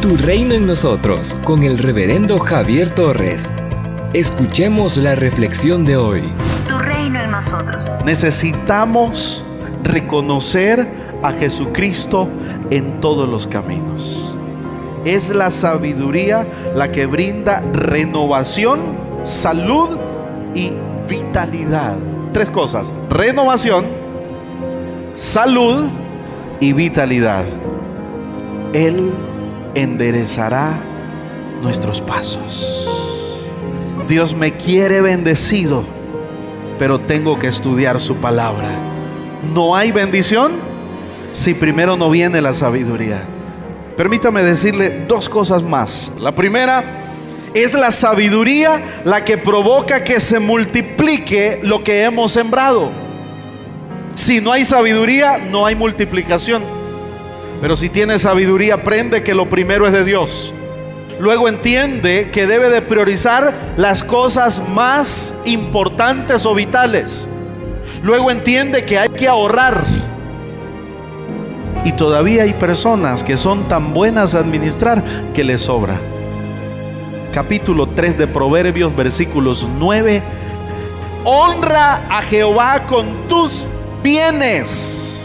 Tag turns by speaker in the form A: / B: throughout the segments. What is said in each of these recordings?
A: Tu reino en nosotros con el reverendo Javier Torres. Escuchemos la reflexión de hoy.
B: Tu reino en nosotros.
C: Necesitamos reconocer a Jesucristo en todos los caminos. Es la sabiduría la que brinda renovación, salud y vitalidad. Tres cosas. Renovación, salud y vitalidad. Él enderezará nuestros pasos. Dios me quiere bendecido, pero tengo que estudiar su palabra. No hay bendición si primero no viene la sabiduría. Permítame decirle dos cosas más. La primera es la sabiduría la que provoca que se multiplique lo que hemos sembrado. Si no hay sabiduría, no hay multiplicación. Pero si tiene sabiduría, aprende que lo primero es de Dios. Luego entiende que debe de priorizar las cosas más importantes o vitales. Luego entiende que hay que ahorrar. Y todavía hay personas que son tan buenas a administrar que les sobra. Capítulo 3 de Proverbios, versículos 9. Honra a Jehová con tus bienes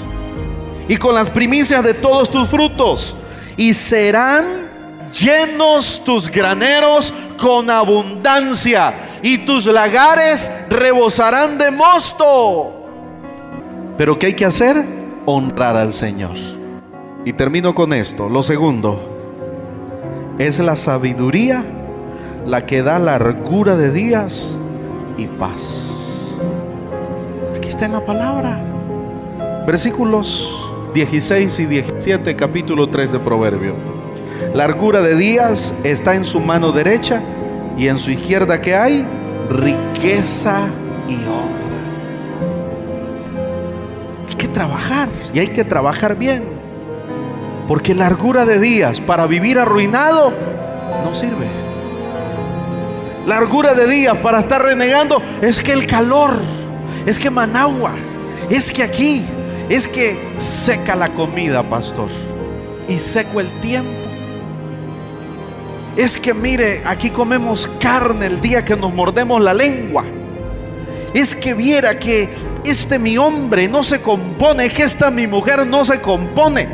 C: y con las primicias de todos tus frutos. Y serán llenos tus graneros con abundancia y tus lagares rebosarán de mosto. Pero ¿qué hay que hacer? Honrar al Señor. Y termino con esto. Lo segundo, es la sabiduría la que da largura de días y paz. Aquí está en la palabra. Versículos 16 y 17, capítulo 3 de Proverbio. Largura de días está en su mano derecha y en su izquierda que hay riqueza y honra. Hay que trabajar y hay que trabajar bien. Porque largura de días para vivir arruinado no sirve. Largura de días para estar renegando es que el calor, es que Managua, es que aquí, es que seca la comida, pastor, y seco el tiempo. Es que mire, aquí comemos carne el día que nos mordemos la lengua. Es que viera que este mi hombre no se compone, que esta mi mujer no se compone.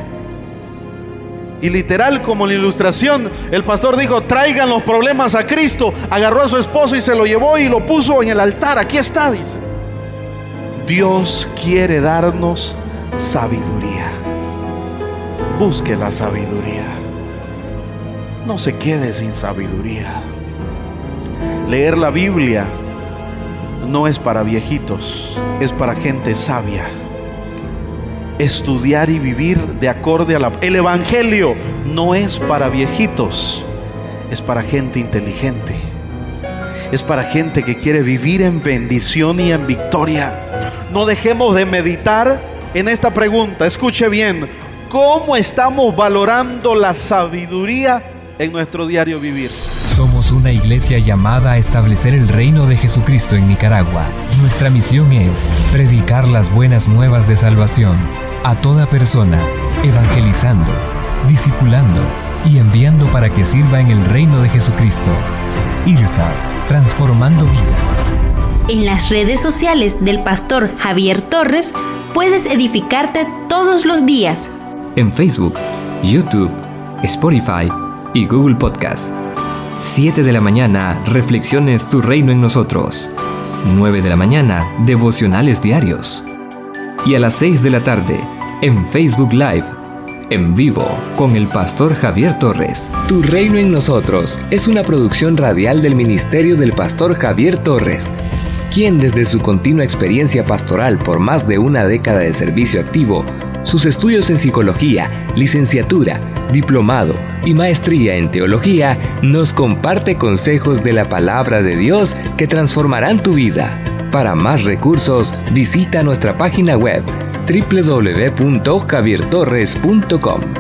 C: Y literal, como la ilustración, el pastor dijo, traigan los problemas a Cristo. Agarró a su esposo y se lo llevó y lo puso en el altar. Aquí está, dice. Dios quiere darnos sabiduría. Busque la sabiduría. No se quede sin sabiduría. Leer la Biblia no es para viejitos, es para gente sabia. Estudiar y vivir de acorde a la... El Evangelio no es para viejitos, es para gente inteligente. Es para gente que quiere vivir en bendición y en victoria. No dejemos de meditar en esta pregunta. Escuche bien, ¿cómo estamos valorando la sabiduría en nuestro diario vivir?
A: Somos una iglesia llamada a establecer el reino de Jesucristo en Nicaragua. Nuestra misión es predicar las buenas nuevas de salvación a toda persona, evangelizando, discipulando y enviando para que sirva en el reino de Jesucristo. IRSA, transformando vidas.
B: En las redes sociales del pastor Javier Torres puedes edificarte todos los días.
A: En Facebook, YouTube, Spotify y Google Podcast. 7 de la mañana, Reflexiones Tu Reino en Nosotros. 9 de la mañana, Devocionales Diarios. Y a las 6 de la tarde, en Facebook Live, en vivo, con el pastor Javier Torres. Tu Reino en Nosotros es una producción radial del Ministerio del Pastor Javier Torres, quien desde su continua experiencia pastoral por más de una década de servicio activo, sus estudios en psicología, licenciatura, diplomado y maestría en teología, nos comparte consejos de la palabra de Dios que transformarán tu vida. Para más recursos, visita nuestra página web www.javiertorres.com.